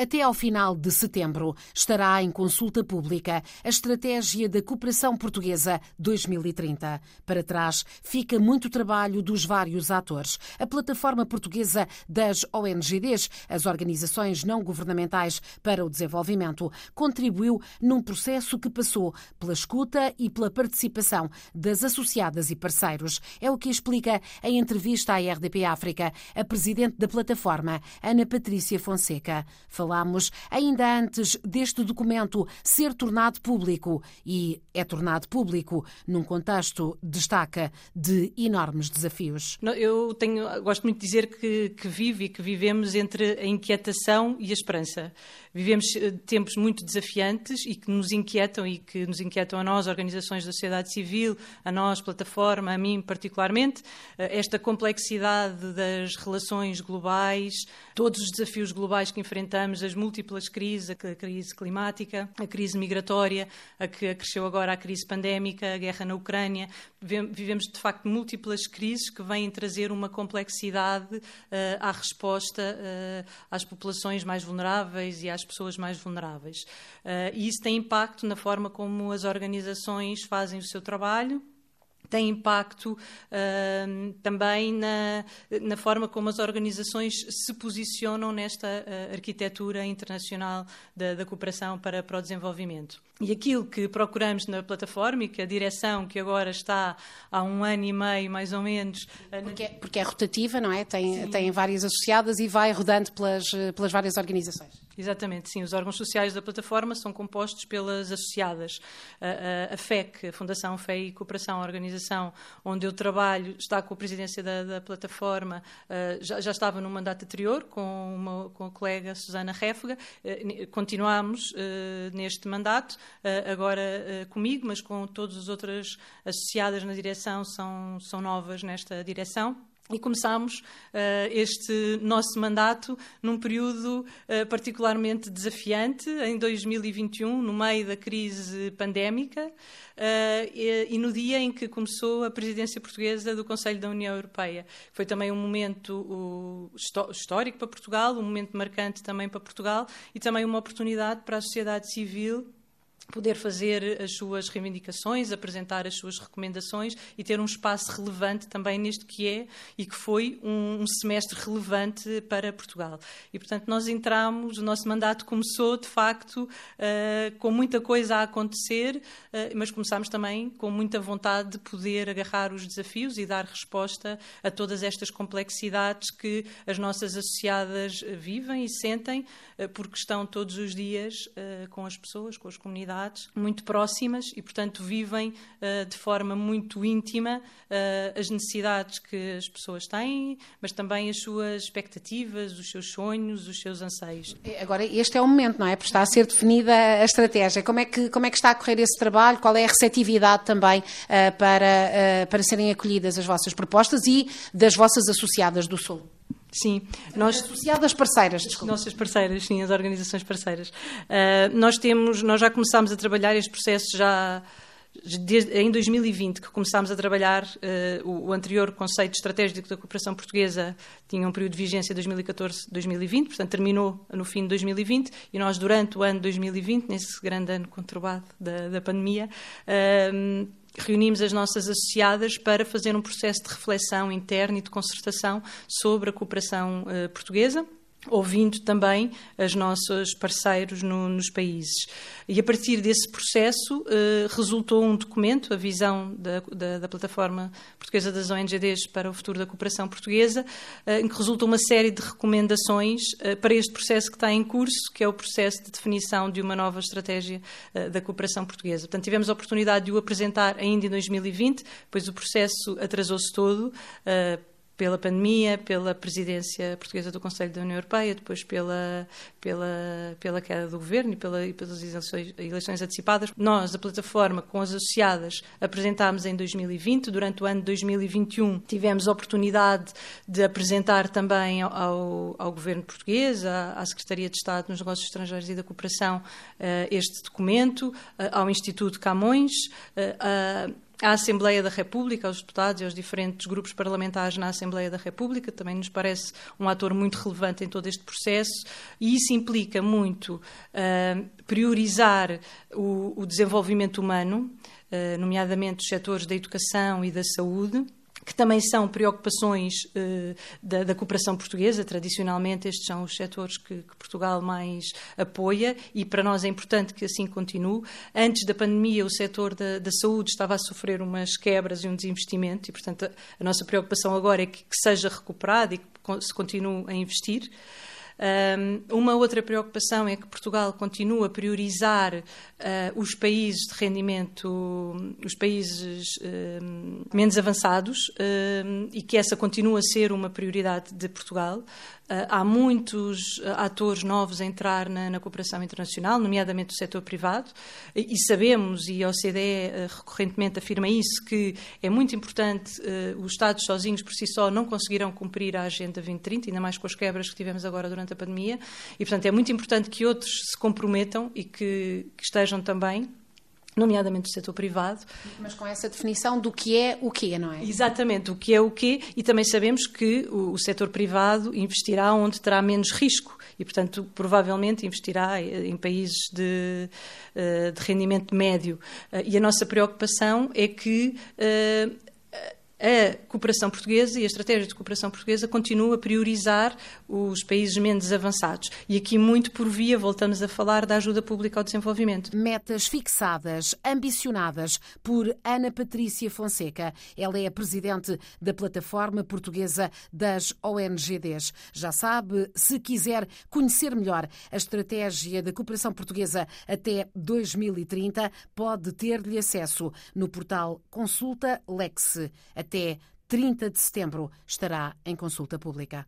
Até ao final de setembro estará em consulta pública a Estratégia da Cooperação Portuguesa 2030. Para trás fica muito trabalho dos vários atores. A plataforma portuguesa das ONGDs, as Organizações Não Governamentais para o Desenvolvimento, contribuiu num processo que passou pela escuta e pela participação das associadas e parceiros. É o que explica em entrevista à RDP África a presidente da plataforma, Ana Patrícia Fonseca falámos ainda antes deste documento ser tornado público e é tornado público num contexto, destaca, de enormes desafios. Eu tenho, gosto muito de dizer que, que vive e que vivemos entre a inquietação e a esperança. Vivemos eh, tempos muito desafiantes e que nos inquietam e que nos inquietam a nós, organizações da sociedade civil, a nós, plataforma, a mim particularmente, eh, esta complexidade das relações globais, todos os desafios globais que enfrentamos as múltiplas crises, a crise climática, a crise migratória, a que acresceu agora a crise pandémica, a guerra na Ucrânia. Vivemos, de facto, múltiplas crises que vêm trazer uma complexidade uh, à resposta uh, às populações mais vulneráveis e às pessoas mais vulneráveis. Uh, e isso tem impacto na forma como as organizações fazem o seu trabalho tem impacto uh, também na, na, forma como as organizações se posicionam nesta uh, arquitetura internacional da, da cooperação para, para o desenvolvimento. E aquilo que procuramos na plataforma e que a direção, que agora está há um ano e meio, mais ou menos. Eh, porque é, porque é rotativa, não é? Tem, tem várias associadas e vai rodando pelas, pelas várias organizações. Exatamente, sim. Os órgãos sociais da plataforma são compostos pelas associadas. A, a, a FEC, a Fundação Fé e Cooperação, a organização onde eu trabalho, está com a presidência da, da plataforma, uh, já, já, estava no mandato anterior com, uma, com a colega Susana Réfega. Uh, continuamos uh, neste mandato, agora comigo, mas com todas as outras associadas na direção, são, são novas nesta direção. E começámos uh, este nosso mandato num período uh, particularmente desafiante, em 2021, no meio da crise pandémica, uh, e, e, no dia em que começou a presidência portuguesa do Conselho da União Europeia. Foi também um momento histórico para Portugal, um momento marcante também para Portugal e também uma oportunidade para a sociedade civil poder fazer as suas reivindicações, apresentar as suas recomendações e ter um espaço relevante também neste que é e que foi um, um semestre relevante para Portugal. E, portanto, nós entramos, o nosso mandato começou, de facto, uh, com muita coisa a acontecer, uh, mas começámos também com muita vontade de poder agarrar os desafios e dar resposta a todas estas complexidades que as nossas associadas vivem e sentem, uh, porque estão todos os dias com as pessoas, com as comunidades muito próximas e, portanto, vivem uh, de forma muito íntima uh, as necessidades que as pessoas têm, mas também as suas expectativas, os seus sonhos, os seus anseios. Agora, este é o momento, não é? Porque está a ser definida a estratégia. Como é que, como é que está a correr esse trabalho? Qual é a receptividade também uh, para, para serem acolhidas as vossas propostas e das vossas associadas do Sul? Sim, nós associadas parceiras, desculpa. Nossas parceiras, sim, as organizações parceiras. Uh, nós temos, nós já começámos a trabalhar este processo já desde, em 2020 que começámos a trabalhar uh, o, o, anterior conceito estratégico da cooperação portuguesa tinha um período de vigência 2014-2020, portanto terminou no fim de 2020 e nós durante o ano 2020, nesse grande ano conturbado da, da pandemia, uh, reunimos as nossas associadas para fazer um processo de reflexão interna e de concertação sobre a cooperação uh, portuguesa ouvindo também os nossos parceiros no, nos países. E a partir desse processo eh, resultou um documento, a visão da, da, da, plataforma portuguesa das ONGDs para o futuro da cooperação portuguesa, eh, em que resulta uma série de recomendações eh, para este processo que está em curso, que é o processo de definição de uma nova estratégia eh, da cooperação portuguesa. Portanto, tivemos a oportunidade de o apresentar ainda em 2020, pois o processo atrasou-se todo eh, pela pandemia, pela presidência portuguesa do Conselho da União Europeia, depois pela, pela, pela queda do governo e, pela, e pelas eleições, eleições, antecipadas. Nós, a plataforma, com as associadas, apresentámos em 2020. Durante o ano de 2021, tivemos a oportunidade de apresentar também ao, ao governo português, à, à, Secretaria de Estado nos Negócios Estrangeiros e da Cooperação, uh, este documento, uh, ao Instituto Camões. Uh, à Assembleia da República, aos deputados e aos diferentes grupos parlamentares na Assembleia da República. Também nos parece um ator muito relevante em todo este processo e isso implica muito uh, priorizar o, o, desenvolvimento humano, uh, nomeadamente os setores da educação e da saúde que também são preocupações uh, da, da, cooperação portuguesa. Tradicionalmente, estes são os setores que, que, Portugal mais apoia e para nós é importante que assim continue. Antes da pandemia, o setor da, da saúde estava a sofrer umas quebras e um desinvestimento e, portanto, a, a nossa preocupação agora é que, que seja recuperado e que se continue a investir. Um, uma outra preocupação é que Portugal continua a priorizar uh, os países de rendimento, os países menos avançados e que essa continua a ser uma prioridade de Portugal. Uh, há muitos uh, atores novos a entrar na, na, cooperação internacional, nomeadamente o setor privado, e, sabemos, e a OCDE recorrentemente afirma isso, que é muito importante, os Estados sozinhos por si só não conseguirão cumprir a Agenda 2030, ainda mais com as quebras que tivemos agora durante a pandemia, e portanto é muito importante que outros se comprometam e que, que estejam também nomeadamente o setor privado. Mas com essa definição do que é o quê, não é? Exatamente, o que é o quê, e também sabemos que o, o setor privado investirá onde terá menos risco e, portanto, provavelmente investirá em países de, eh, de rendimento médio. Eh, e a nossa preocupação é que eh, a cooperação portuguesa e a estratégia de cooperação portuguesa continua a priorizar os países menos avançados. E aqui, muito por via, voltamos a falar da ajuda pública ao desenvolvimento. Metas fixadas, ambicionadas por Ana Patrícia Fonseca. Ela é a presidente da Plataforma Portuguesa das ONGDs. Já sabe, se quiser conhecer melhor a estratégia da cooperação portuguesa até 2030, pode ter-lhe acesso no portal Consulta Lex até 30 de setembro estará em consulta pública.